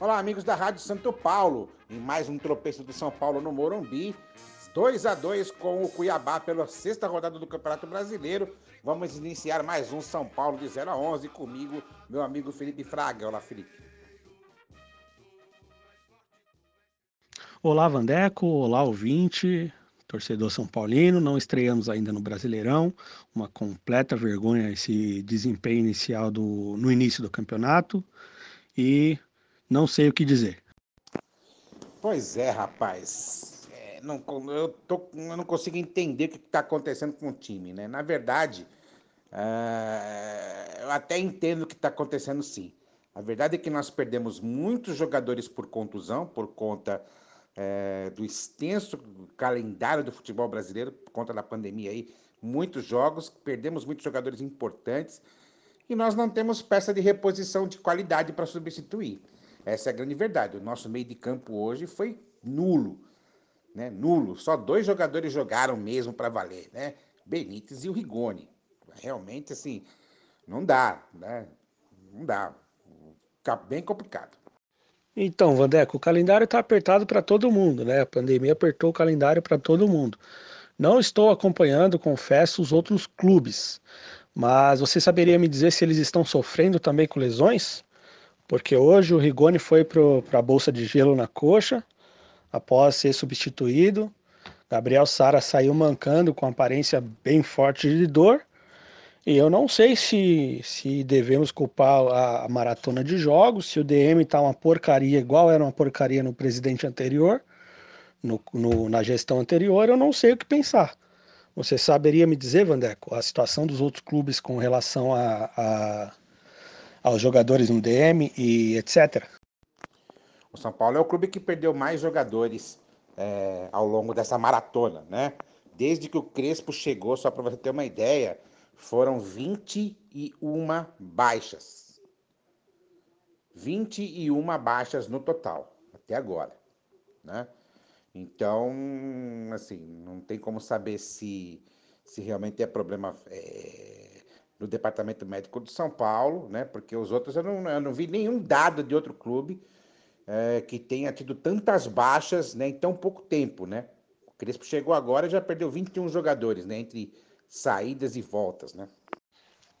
Olá, amigos da Rádio Santo Paulo, em mais um tropeço do São Paulo no Morumbi. 2 a 2 com o Cuiabá pela sexta rodada do Campeonato Brasileiro. Vamos iniciar mais um São Paulo de 0 a 11 comigo, meu amigo Felipe Fraga. Olá, Felipe. Olá, Vandeco. Olá, ouvinte, torcedor São Paulino. Não estreamos ainda no Brasileirão. Uma completa vergonha esse desempenho inicial do, no início do campeonato. E não sei o que dizer. Pois é, rapaz. É, não, eu, tô, eu, não consigo entender o que está acontecendo com o time, né? Na verdade, uh, eu até entendo o que está acontecendo sim. A verdade é que nós perdemos muitos jogadores por contusão, por conta é, do extenso calendário do futebol brasileiro, por conta da pandemia aí, muitos jogos, perdemos muitos jogadores importantes e nós não temos peça de reposição de qualidade para substituir. Essa é a grande verdade. O nosso meio de campo hoje foi nulo. Né? Nulo. Só dois jogadores jogaram mesmo para valer, né? Benítez e o Rigoni. Realmente, assim, não dá, né? Não dá. Fica bem complicado. Então, Vandeco, o calendário está apertado para todo mundo, né? A pandemia apertou o calendário para todo mundo. Não estou acompanhando, confesso, os outros clubes, mas você saberia me dizer se eles estão sofrendo também com lesões? Porque hoje o Rigoni foi para a bolsa de gelo na coxa, após ser substituído. Gabriel Sara saiu mancando com aparência bem forte de dor. E eu não sei se, se devemos culpar a, a maratona de jogos, se o DM está uma porcaria, igual era uma porcaria no presidente anterior, no, no, na gestão anterior, eu não sei o que pensar. Você saberia me dizer, Vandeco, a situação dos outros clubes com relação a, a aos jogadores no DM e etc. O São Paulo é o clube que perdeu mais jogadores é, ao longo dessa maratona, né? Desde que o Crespo chegou, só para você ter uma ideia, foram 21 baixas. 21 baixas no total, até agora, né? Então, assim, não tem como saber se, se realmente é problema é, do Departamento Médico de São Paulo, né? Porque os outros eu não, eu não vi nenhum dado de outro clube é, que tenha tido tantas baixas né, em tão pouco tempo, né? O Crespo chegou agora e já perdeu 21 jogadores, né? Entre saídas e voltas, né?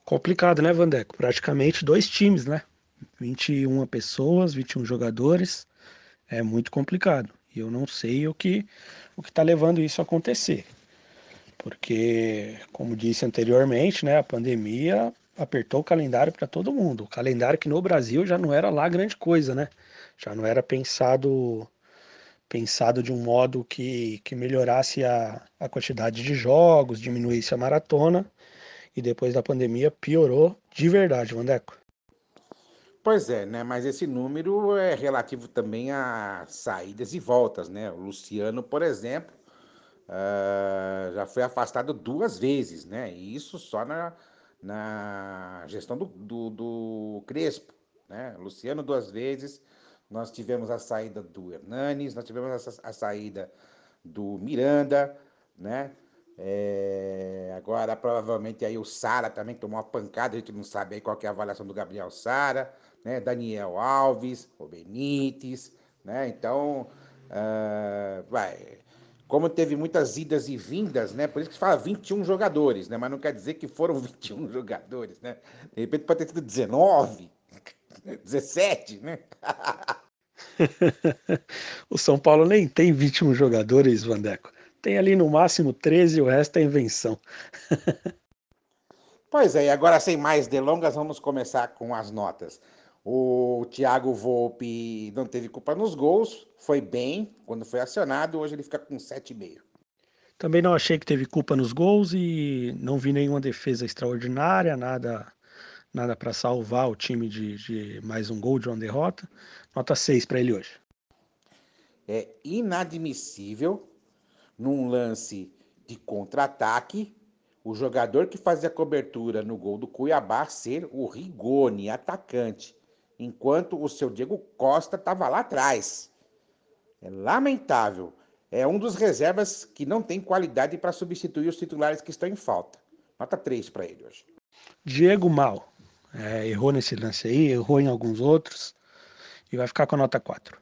Complicado, né, Vandeco? Praticamente dois times, né? 21 pessoas, 21 jogadores. É muito complicado. E eu não sei o que o que está levando isso a acontecer porque, como disse anteriormente, né, a pandemia apertou o calendário para todo mundo. O calendário que no Brasil já não era lá grande coisa, né? Já não era pensado pensado de um modo que, que melhorasse a, a quantidade de jogos, diminuísse a maratona, e depois da pandemia piorou de verdade, Vandeco. Pois é, né? Mas esse número é relativo também a saídas e voltas, né? O Luciano, por exemplo, uh, já foi afastado duas vezes, né? E isso só na, na gestão do, do, do Crespo, né? Luciano duas vezes, nós tivemos a saída do Hernanes, nós tivemos a, a saída do Miranda, né? É, agora, provavelmente, aí o Sara também tomou uma pancada, a gente não sabe aí qual é a avaliação do Gabriel Sara, né? Daniel Alves, o Benítez, né? Então, uh, vai, como teve muitas idas e vindas, né? Por isso que se fala 21 jogadores, né? Mas não quer dizer que foram 21 jogadores, né? De repente pode ter sido 19, 17, né? o São Paulo nem tem 21 jogadores, Vandeco. Tem ali no máximo 13 e o resto é invenção. pois é, e agora sem mais delongas, vamos começar com as notas. O Thiago Volpe não teve culpa nos gols, foi bem quando foi acionado, hoje ele fica com 7,5. Também não achei que teve culpa nos gols e não vi nenhuma defesa extraordinária, nada nada para salvar o time de, de, mais um gol de uma derrota. Nota 6 para ele hoje. É inadmissível num lance de contra-ataque o jogador que fazia cobertura no gol do Cuiabá ser o Rigoni, atacante enquanto o seu Diego Costa estava lá atrás. É lamentável. É um dos reservas que não tem qualidade para substituir os titulares que estão em falta. Nota 3 para ele hoje. Diego mal. É, errou nesse lance aí, errou em alguns outros. e vai ficar com a nota 4.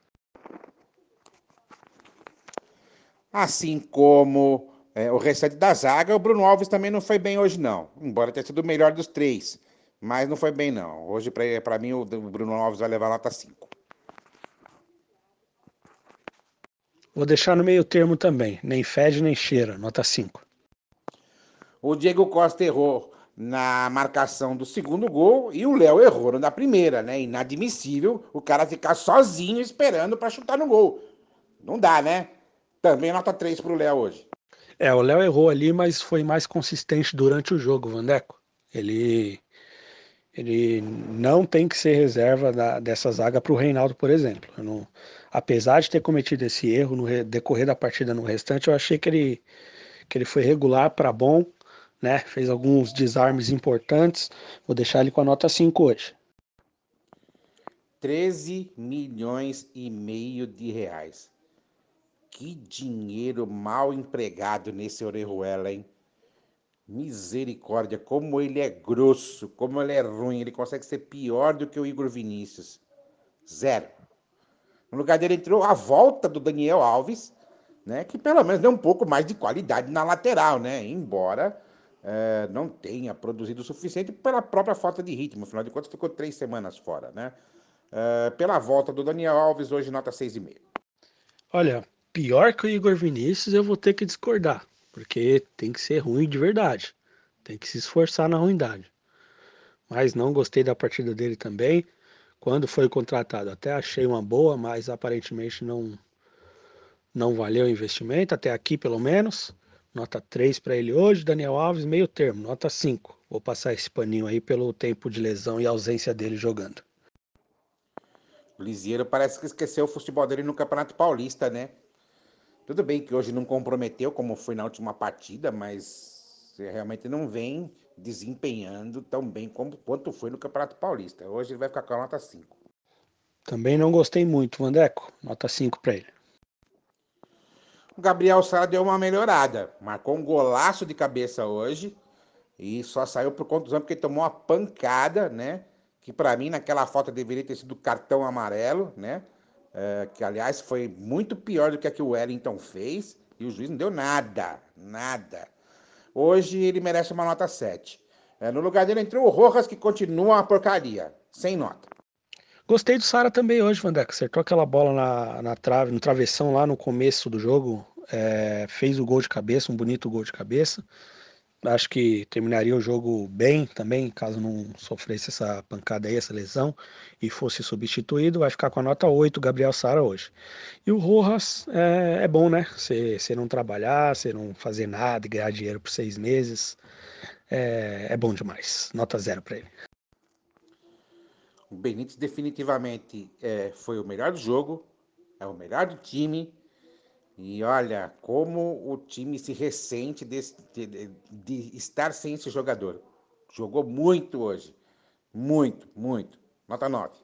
Assim como é, o restante da zaga, o Bruno Alves também não foi bem hoje, não. Embora tenha sido o melhor dos três. Mas não foi bem, não. Hoje, para mim, o Bruno Alves vai levar nota 5. Vou deixar no meio termo também. Nem fede, nem cheira. Nota 5. O Diego Costa errou na marcação do segundo gol e o Léo errou na primeira, né? Inadmissível o cara ficar sozinho esperando para chutar no gol. Não dá, né? Também nota 3 pro Léo hoje. É, o Léo errou ali, mas foi mais consistente durante o jogo, Vandeco. Ele ele não tem que ser reserva da, dessa zaga para o Reinaldo, por exemplo. Não, apesar de ter cometido esse erro no decorrer da partida no restante, eu achei que ele, que ele foi regular para bom, né? Fez alguns desarmes importantes. Vou deixar ele com a nota 5 hoje. 13 milhões e meio de reais. Que dinheiro mal empregado nesse Orejuela, hein? Misericórdia, como ele é grosso, como ele é ruim. Ele consegue ser pior do que o Igor Vinícius. Zero. No lugar dele entrou a volta do Daniel Alves, né? Que pelo menos deu um pouco mais de qualidade na lateral, né? Embora é, não tenha produzido o suficiente pela própria falta de ritmo. Afinal de contas, ficou três semanas fora, né? É, pela volta do Daniel Alves, hoje nota 6,5. Olha, pior que o Igor Vinícius, eu vou ter que discordar, porque tem que ser ruim de verdade, tem que se esforçar na ruindade. Mas não gostei da partida dele também. Quando foi contratado, até achei uma boa, mas aparentemente não não valeu o investimento, até aqui pelo menos. Nota 3 para ele hoje, Daniel Alves, meio termo, nota 5. Vou passar esse paninho aí pelo tempo de lesão e ausência dele jogando. O Lisieiro parece que esqueceu o futebol dele no Campeonato Paulista, né? Tudo bem que hoje não comprometeu, como foi na última partida, mas realmente não vem desempenhando tão bem como, quanto foi no Campeonato Paulista. Hoje ele vai ficar com a nota 5. Também não gostei muito, Vandeco. Nota 5 para ele. O Gabriel Sara deu uma melhorada. Marcou um golaço de cabeça hoje. E só saiu por contusão porque tomou uma pancada, né? Que para mim naquela foto deveria ter sido cartão amarelo, né? É, que aliás foi muito pior do que a que o Wellington fez, e o juiz não deu nada, nada. Hoje ele merece uma nota 7. É, no lugar dele entrou o Rojas, que continua uma porcaria, sem nota. Gostei do Sara também hoje, Vandeca. Acertou aquela bola na, na trave, no travessão lá no começo do jogo. É, fez o gol de cabeça, um bonito gol de cabeça. Acho que terminaria o jogo bem também, caso não sofresse essa pancada aí, essa lesão, e fosse substituído. Vai ficar com a nota 8, Gabriel Sara hoje. E o Rojas é, é bom, né? Você não trabalhar, você não fazer nada e ganhar dinheiro por seis meses. É, é bom demais. Nota zero para ele. O Benítez definitivamente é, foi o melhor do jogo, é o melhor do time e olha como o time se ressente de, de, estar sem esse jogador. Jogou muito hoje. Muito, muito. Nota 9.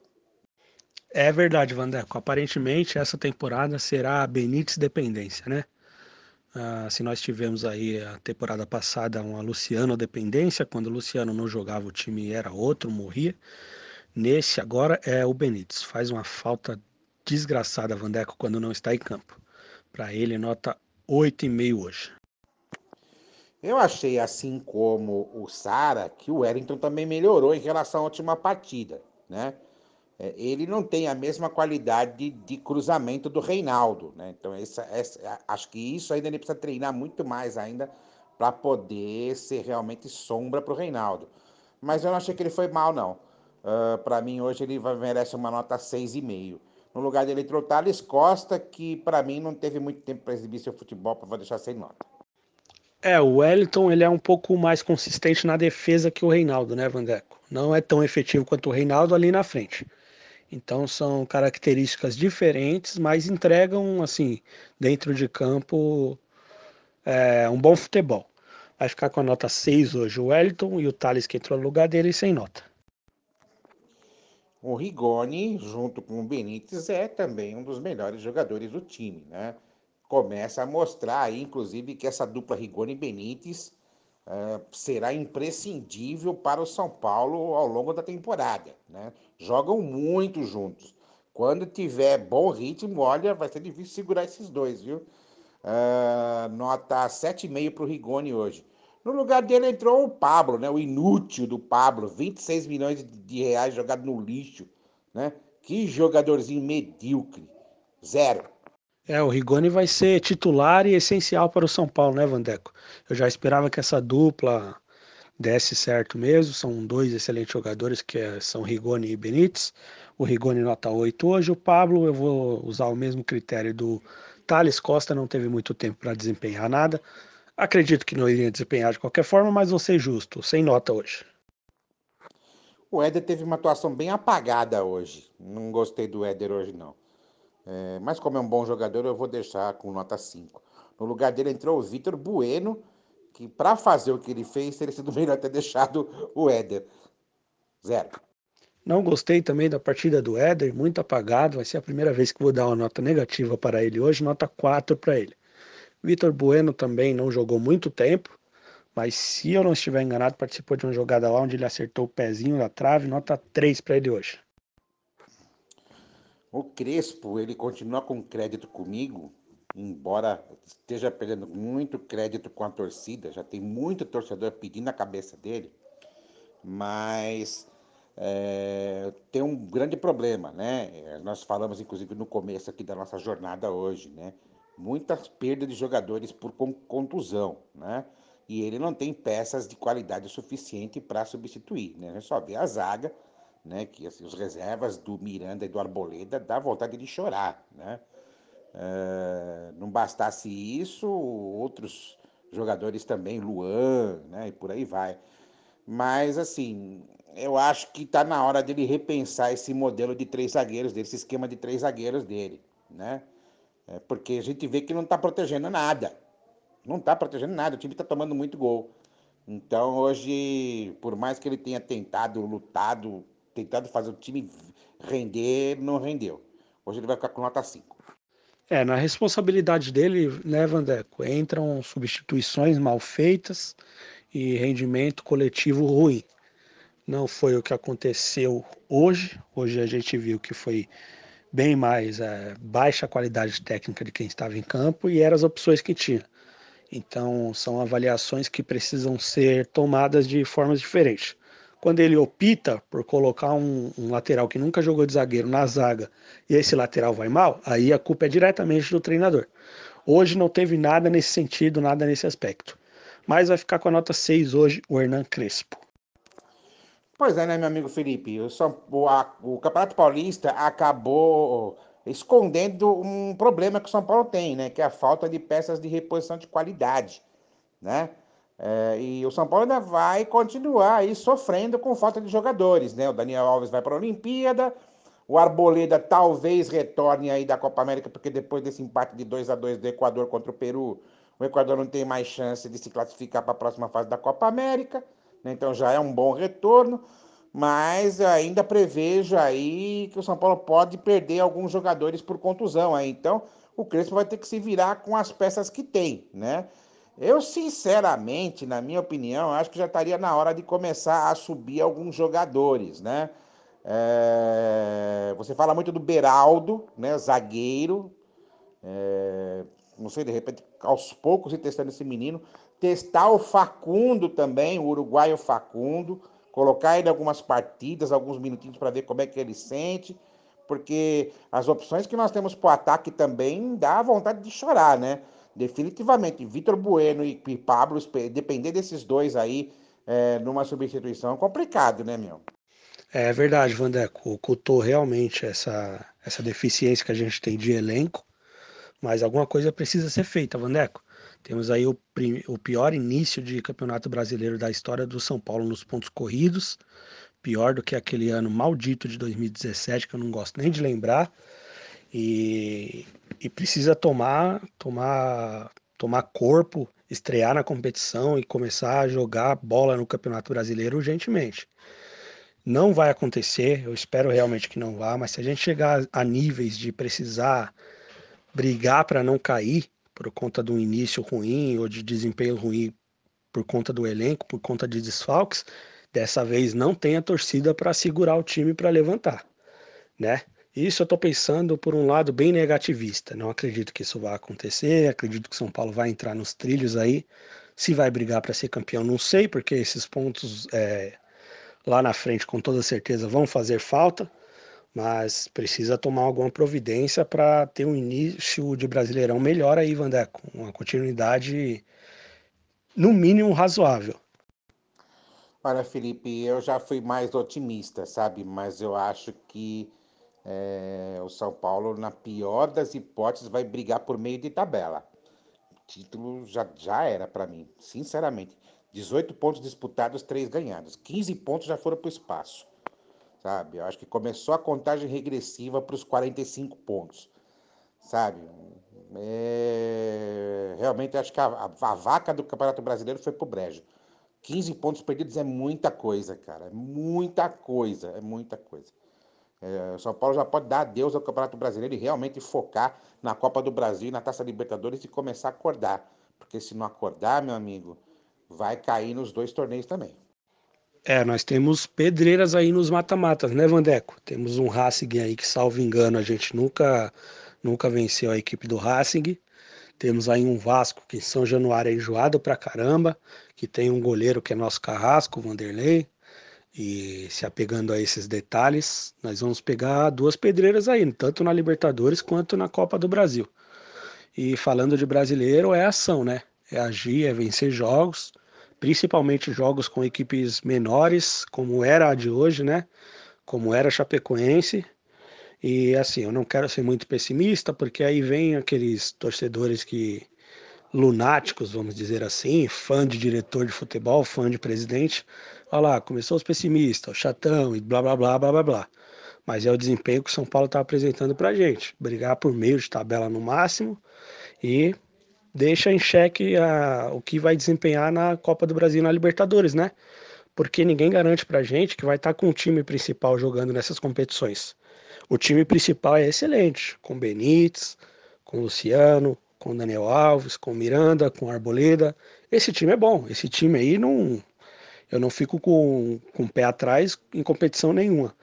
É verdade, Vandeco. Aparentemente essa temporada será a Benítez dependência, né? Ah, se nós tivemos aí a temporada passada uma Luciano dependência, quando o Luciano não jogava o time era outro, morria. Nesse agora é o Benítez. Faz uma falta desgraçada, Vandeco, quando não está em campo. Para ele, nota 8,5 hoje. Eu achei, assim como o Sara, que o Wellington também melhorou em relação à última partida, né? É, ele não tem a mesma qualidade de cruzamento do Reinaldo, né? Então, essa, essa, acho que isso ainda ele precisa treinar muito mais ainda para poder ser realmente sombra para o Reinaldo. Mas eu não achei que ele foi mal, não. Uh, ah, para mim, hoje ele merece uma nota 6,5. No lugar dele entrou o Thales Costa, que para mim não teve muito tempo para exibir seu futebol, para deixar sem nota. É, o Wellington ele é um pouco mais consistente na defesa que o Reinaldo, né, Vandeco? Não é tão efetivo quanto o Reinaldo ali na frente. Então são características diferentes, mas entregam, assim, dentro de campo, é, um bom futebol. Vai ficar com a nota 6 hoje o Wellington e o Thales que entrou no lugar dele sem nota. O Rigoni, junto com o Benítez, é também um dos melhores jogadores do time, né? Começa a mostrar aí, inclusive, que essa dupla Rigoni Benítez uh, será imprescindível para o São Paulo ao longo da temporada, né? Jogam muito juntos. quando tiver bom ritmo, olha, vai ser difícil segurar esses dois, viu? Uh, nota 7,5 para o Rigoni hoje. No lugar dele entrou o Pablo, né? O inútil do Pablo, 26 milhões de reais jogado no lixo, né? Que jogadorzinho medíocre. Zero. É, o Rigoni vai ser titular e essencial para o São Paulo, né, Vandeco? Eu já esperava que essa dupla desse certo mesmo. São dois excelentes jogadores, que é, são Rigoni e Benítez. O Rigoni nota 8 hoje. O Pablo, eu vou usar o mesmo critério do Thales Costa, não teve muito tempo para desempenhar nada. Acredito que não iria desempenhar de qualquer forma, mas vou ser justo, sem nota hoje. O Éder teve uma atuação bem apagada hoje. Não gostei do Éder hoje, não. É, mas como é um bom jogador, eu vou deixar com nota 5. No lugar dele entrou o Vitor Bueno, que para fazer o que ele fez, teria sido melhor ter deixado o Éder. Zero. Não gostei também da partida do Éder, muito apagado. Vai ser a primeira vez que vou dar uma nota negativa para ele hoje, nota 4 para ele. Vitor Bueno também não jogou muito tempo, mas se eu não estiver enganado, participou de uma jogada lá onde ele acertou o pezinho da trave, nota 3 para ele hoje. O Crespo, ele continua com crédito comigo, embora esteja perdendo muito crédito com a torcida, já tem muito torcedor pedindo a cabeça dele, mas é, tem um grande problema, né? Nós falamos, inclusive, no começo aqui da nossa jornada hoje, né? Muitas perdas de jogadores por contusão, né? E ele não tem peças de qualidade suficiente para substituir, né? A só vê a zaga, né? Que assim, reservas do Miranda e do Arboleda dá vontade de chorar, né? Uh, não bastasse isso, outros jogadores também, Luan, né, e por aí vai. Mas, assim, eu acho que está na hora dele repensar esse modelo de três zagueiros dele, esse esquema de três zagueiros dele, né? É porque a gente vê que não está protegendo nada. Não está protegendo nada, o time está tomando muito gol. Então, hoje, por mais que ele tenha tentado, lutado, tentado fazer o time render, não rendeu. Hoje ele vai ficar com nota 5. É, na responsabilidade dele, né, Vandeco, entram substituições mal feitas e rendimento coletivo ruim. Não foi o que aconteceu hoje. Hoje a gente viu que foi bem mais é, baixa qualidade técnica de quem estava em campo e eram as opções que tinha. Então, são avaliações que precisam ser tomadas de formas diferentes. Quando ele opta por colocar um, um, lateral que nunca jogou de zagueiro na zaga e esse lateral vai mal, aí a culpa é diretamente do treinador. Hoje não teve nada nesse sentido, nada nesse aspecto. Mas vai ficar com a nota 6 hoje o Hernan Crespo. Pois é, né, meu amigo Felipe? O, São, o, a, o Campeonato Paulista acabou escondendo um problema que o São Paulo tem, né? Que é a falta de peças de reposição de qualidade, né? É, e o São Paulo ainda vai continuar aí sofrendo com falta de jogadores, né? O Daniel Alves vai para a Olimpíada, o Arboleda talvez retorne aí da Copa América, porque depois desse empate de 2 a 2 do Equador contra o Peru, o Equador não tem mais chance de se classificar para a próxima fase da Copa América? Então já é um bom retorno, mas ainda prevejo aí que o São Paulo pode perder alguns jogadores por contusão aí, então o Crespo vai ter que se virar com as peças que tem, né? Eu, sinceramente, na minha opinião, acho que já estaria na hora de começar a subir alguns jogadores, né? É... Você fala muito do Beraldo, né? Zagueiro. É... Não sei, de repente, aos poucos ir testando esse menino. Testar o Facundo também, o uruguaio Facundo. Colocar ele algumas partidas, alguns minutinhos para ver como é que ele sente. Porque as opções que nós temos para o ataque também dá vontade de chorar, né? definitivamente, Vitor Bueno e Pablo, depender desses dois aí é, numa substituição é complicado, né, meu? É verdade, Vandeco. Ocultou realmente essa, essa deficiência que a gente tem de elenco, mas alguma coisa precisa ser feita, Vandeco. Temos aí o, o pior início de campeonato brasileiro da história do São Paulo nos pontos corridos, pior do que aquele ano maldito de 2017, que eu não gosto nem de lembrar. E e precisa tomar, tomar, tomar corpo, estrear na competição e começar a jogar bola no Campeonato Brasileiro urgentemente. Não vai acontecer, eu espero realmente que não vá, mas se a gente chegar a níveis de precisar brigar para não cair por conta de um início ruim ou de desempenho ruim por conta do elenco, por conta de desfalques, dessa vez não tem a torcida para segurar o time para levantar, né? Isso eu estou pensando por um lado bem negativista. Não acredito que isso vá acontecer. Acredito que São Paulo vai entrar nos trilhos aí. Se vai brigar para ser campeão, não sei, porque esses pontos é, lá na frente, com toda certeza, vão fazer falta. Mas precisa tomar alguma providência para ter um início de Brasileirão melhor aí, Vandé, com uma continuidade no mínimo razoável. Olha, Felipe, eu já fui mais otimista, sabe? Mas eu acho que é, o São Paulo, na pior das hipóteses, vai brigar por meio de tabela. O título já, já era para mim, sinceramente. 18 pontos disputados, 3 ganhados. 15 pontos já foram para o espaço. Sabe? Eu acho que começou a contagem regressiva para os 45 pontos. Sabe? É... Realmente acho que a, a, a, vaca do Campeonato Brasileiro foi pro brejo. 15 pontos perdidos é muita coisa, cara. É muita coisa, é muita coisa. É, São Paulo já pode dar adeus ao Campeonato Brasileiro e realmente focar na Copa do Brasil e na Taça Libertadores e começar a acordar. Porque se não acordar, meu amigo, vai cair nos dois torneios também. É, nós temos pedreiras aí nos mata-matas, né, Vandeco? Temos um Racing aí que, salvo engano, a gente nunca, nunca venceu a equipe do Racing. Temos aí um Vasco que em São Januário é enjoado pra caramba, que tem um goleiro que é nosso carrasco, Vanderlei. E se apegando a esses detalhes, nós vamos pegar duas pedreiras aí, tanto na Libertadores quanto na Copa do Brasil. E falando de brasileiro, é ação, né? É agir, é vencer jogos, principalmente jogos com equipes menores, como era a de hoje, né? Como era a Chapecoense. E assim, eu não quero ser muito pessimista, porque aí vem aqueles torcedores que lunáticos, vamos dizer assim, fã de diretor de futebol, fã de presidente. Olha lá, começou os pessimistas, o chatão e blá blá blá blá blá blá. Mas é o desempenho que o São Paulo está apresentando para gente. Brigar por meio de tabela no máximo e deixa em xeque a, o que vai desempenhar na Copa do Brasil na Libertadores, né? Porque ninguém garante pra gente que vai estar tá com o time principal jogando nessas competições. O time principal é excelente, com Benítez, com Luciano, com Daniel Alves, com Miranda, com Arboleda. Esse time é bom. Esse time aí não. Eu não fico com, com o pé atrás em competição nenhuma.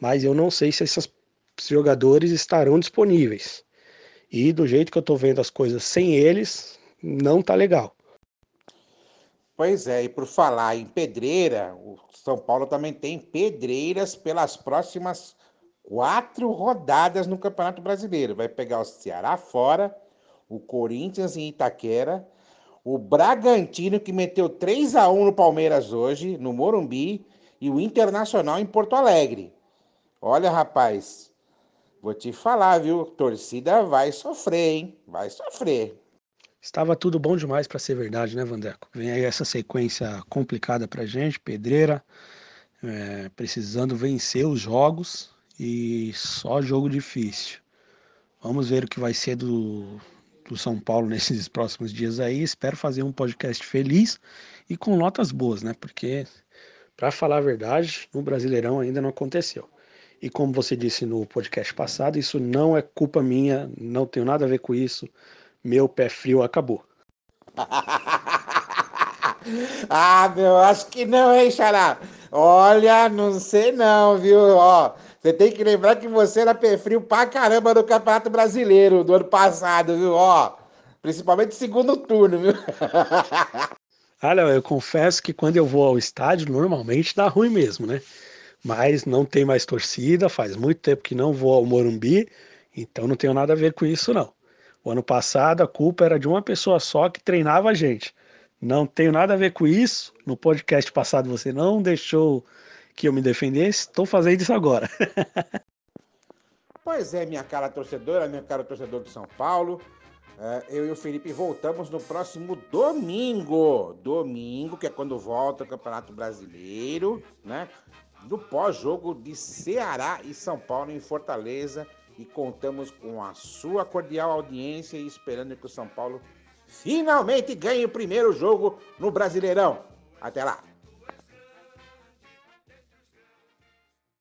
Mas eu não sei se esses jogadores estarão disponíveis. E do jeito que eu tô vendo as coisas sem eles, não tá legal. Pois é, e por falar em pedreira, o São Paulo também tem pedreiras pelas próximas quatro rodadas no Campeonato Brasileiro. Vai pegar o Ceará fora, o Corinthians em Itaquera, o Bragantino que meteu 3 a 1 no Palmeiras hoje, no Morumbi, e o Internacional em Porto Alegre. Olha, rapaz, vou te falar, viu? Torcida vai sofrer, hein? Vai sofrer. Estava tudo bom demais para ser verdade, né, Vandeco? Vem aí essa sequência complicada para gente, pedreira, é, precisando vencer os jogos e só jogo difícil. Vamos ver o que vai ser do, do São Paulo nesses próximos dias aí. Espero fazer um podcast feliz e com notas boas, né? Porque, para falar a verdade, no Brasileirão ainda não aconteceu. E como você disse no podcast passado, isso não é culpa minha, não tenho nada a ver com isso. Meu pé frio acabou. ah, meu, acho que não, hein, Xará? Olha, não sei não, viu? Ó, você tem que lembrar que você era pé frio pra caramba no Campeonato Brasileiro do ano passado, viu? Ó, principalmente segundo turno, viu? Olha, eu confesso que quando eu vou ao estádio, normalmente dá ruim mesmo, né? Mas não tem mais torcida, faz muito tempo que não vou ao Morumbi, então não tenho nada a ver com isso, não. O ano passado a culpa era de uma pessoa só que treinava a gente. Não tenho nada a ver com isso. No podcast passado você não deixou que eu me defendesse, estou fazendo isso agora. pois é, minha cara torcedora, minha cara torcedor de São Paulo. É, eu e o Felipe voltamos no próximo domingo. Domingo, que é quando volta o Campeonato Brasileiro, né? No pós-jogo de Ceará e São Paulo em Fortaleza. E contamos com a sua cordial audiência e esperando que o São Paulo finalmente ganhe o primeiro jogo no Brasileirão. Até lá!